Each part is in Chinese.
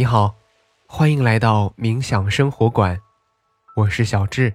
你好，欢迎来到冥想生活馆，我是小智。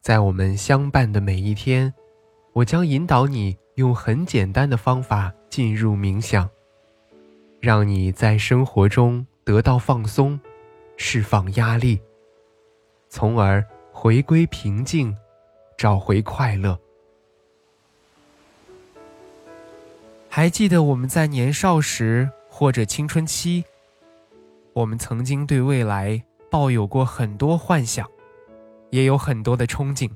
在我们相伴的每一天，我将引导你用很简单的方法进入冥想，让你在生活中得到放松，释放压力，从而回归平静，找回快乐。还记得我们在年少时或者青春期？我们曾经对未来抱有过很多幻想，也有很多的憧憬。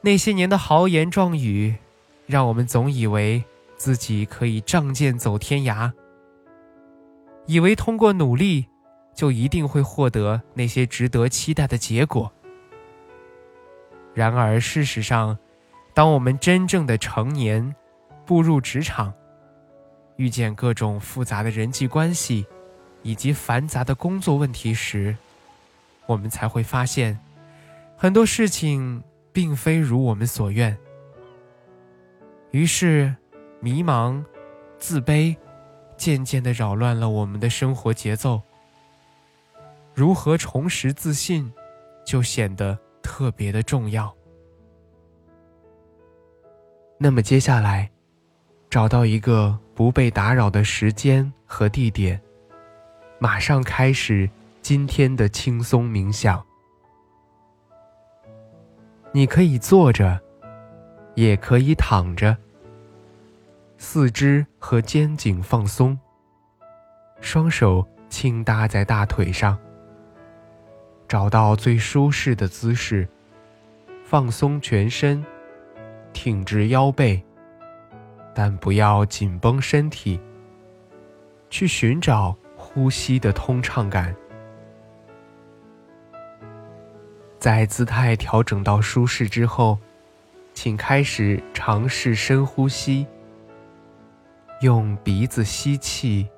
那些年的豪言壮语，让我们总以为自己可以仗剑走天涯，以为通过努力就一定会获得那些值得期待的结果。然而，事实上，当我们真正的成年，步入职场，遇见各种复杂的人际关系。以及繁杂的工作问题时，我们才会发现，很多事情并非如我们所愿。于是，迷茫、自卑，渐渐的扰乱了我们的生活节奏。如何重拾自信，就显得特别的重要。那么接下来，找到一个不被打扰的时间和地点。马上开始今天的轻松冥想。你可以坐着，也可以躺着。四肢和肩颈放松，双手轻搭在大腿上。找到最舒适的姿势，放松全身，挺直腰背，但不要紧绷身体。去寻找。呼吸的通畅感，在姿态调整到舒适之后，请开始尝试深呼吸。用鼻子吸气，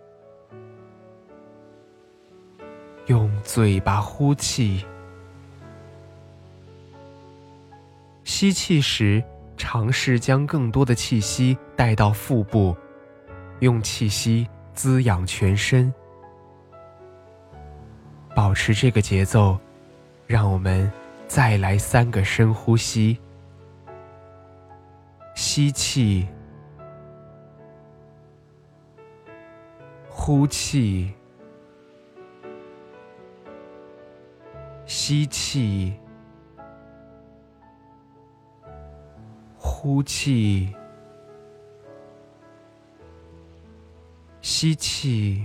用嘴巴呼气。吸气时，尝试将更多的气息带到腹部，用气息滋养全身。保持这个节奏，让我们再来三个深呼吸。吸气，呼气，吸气，呼气，吸气。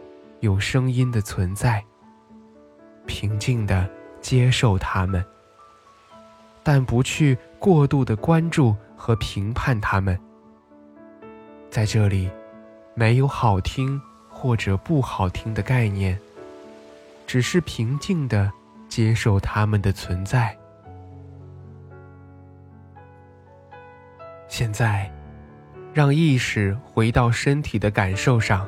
有声音的存在，平静的接受它们，但不去过度的关注和评判它们。在这里，没有好听或者不好听的概念，只是平静的接受它们的存在。现在，让意识回到身体的感受上。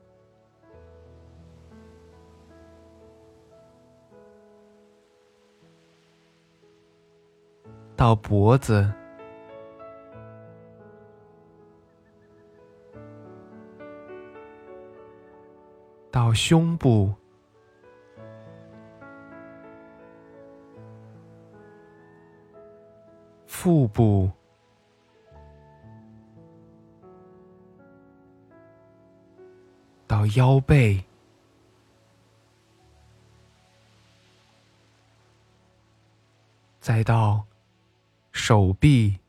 到脖子，到胸部，腹部，到腰背，再到手臂、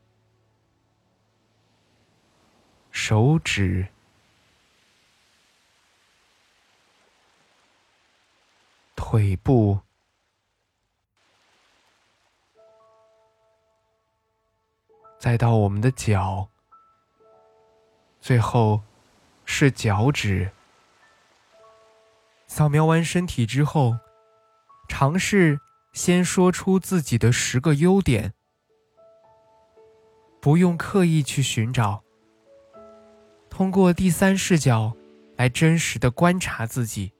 手指、腿部。再到我们的脚，最后是脚趾。扫描完身体之后，尝试先说出自己的十个优点，不用刻意去寻找，通过第三视角来真实的观察自己。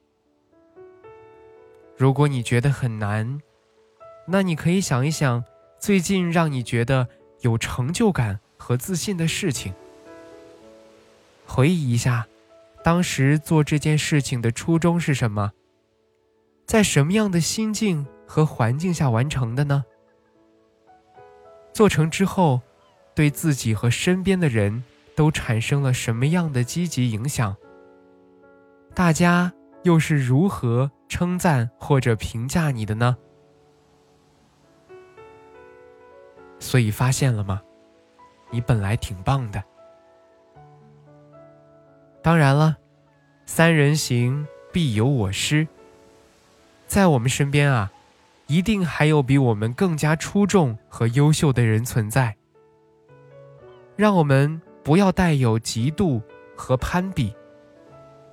如果你觉得很难，那你可以想一想最近让你觉得。有成就感和自信的事情。回忆一下，当时做这件事情的初衷是什么？在什么样的心境和环境下完成的呢？做成之后，对自己和身边的人都产生了什么样的积极影响？大家又是如何称赞或者评价你的呢？所以发现了吗？你本来挺棒的。当然了，三人行必有我师。在我们身边啊，一定还有比我们更加出众和优秀的人存在。让我们不要带有嫉妒和攀比，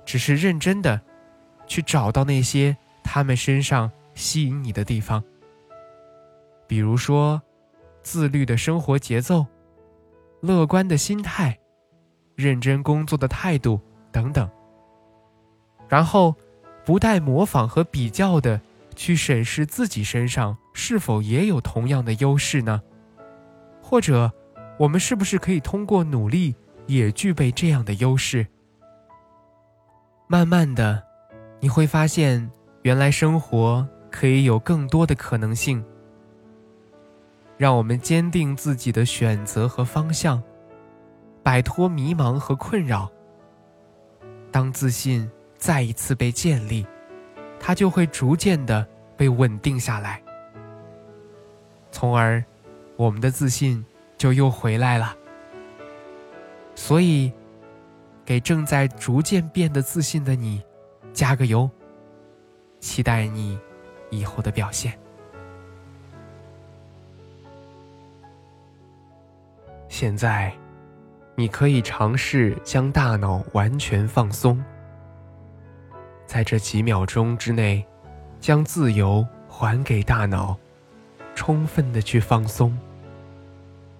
只是认真的去找到那些他们身上吸引你的地方。比如说。自律的生活节奏，乐观的心态，认真工作的态度等等。然后，不带模仿和比较的去审视自己身上是否也有同样的优势呢？或者，我们是不是可以通过努力也具备这样的优势？慢慢的，你会发现，原来生活可以有更多的可能性。让我们坚定自己的选择和方向，摆脱迷茫和困扰。当自信再一次被建立，它就会逐渐的被稳定下来，从而我们的自信就又回来了。所以，给正在逐渐变得自信的你加个油，期待你以后的表现。现在，你可以尝试将大脑完全放松，在这几秒钟之内，将自由还给大脑，充分的去放松，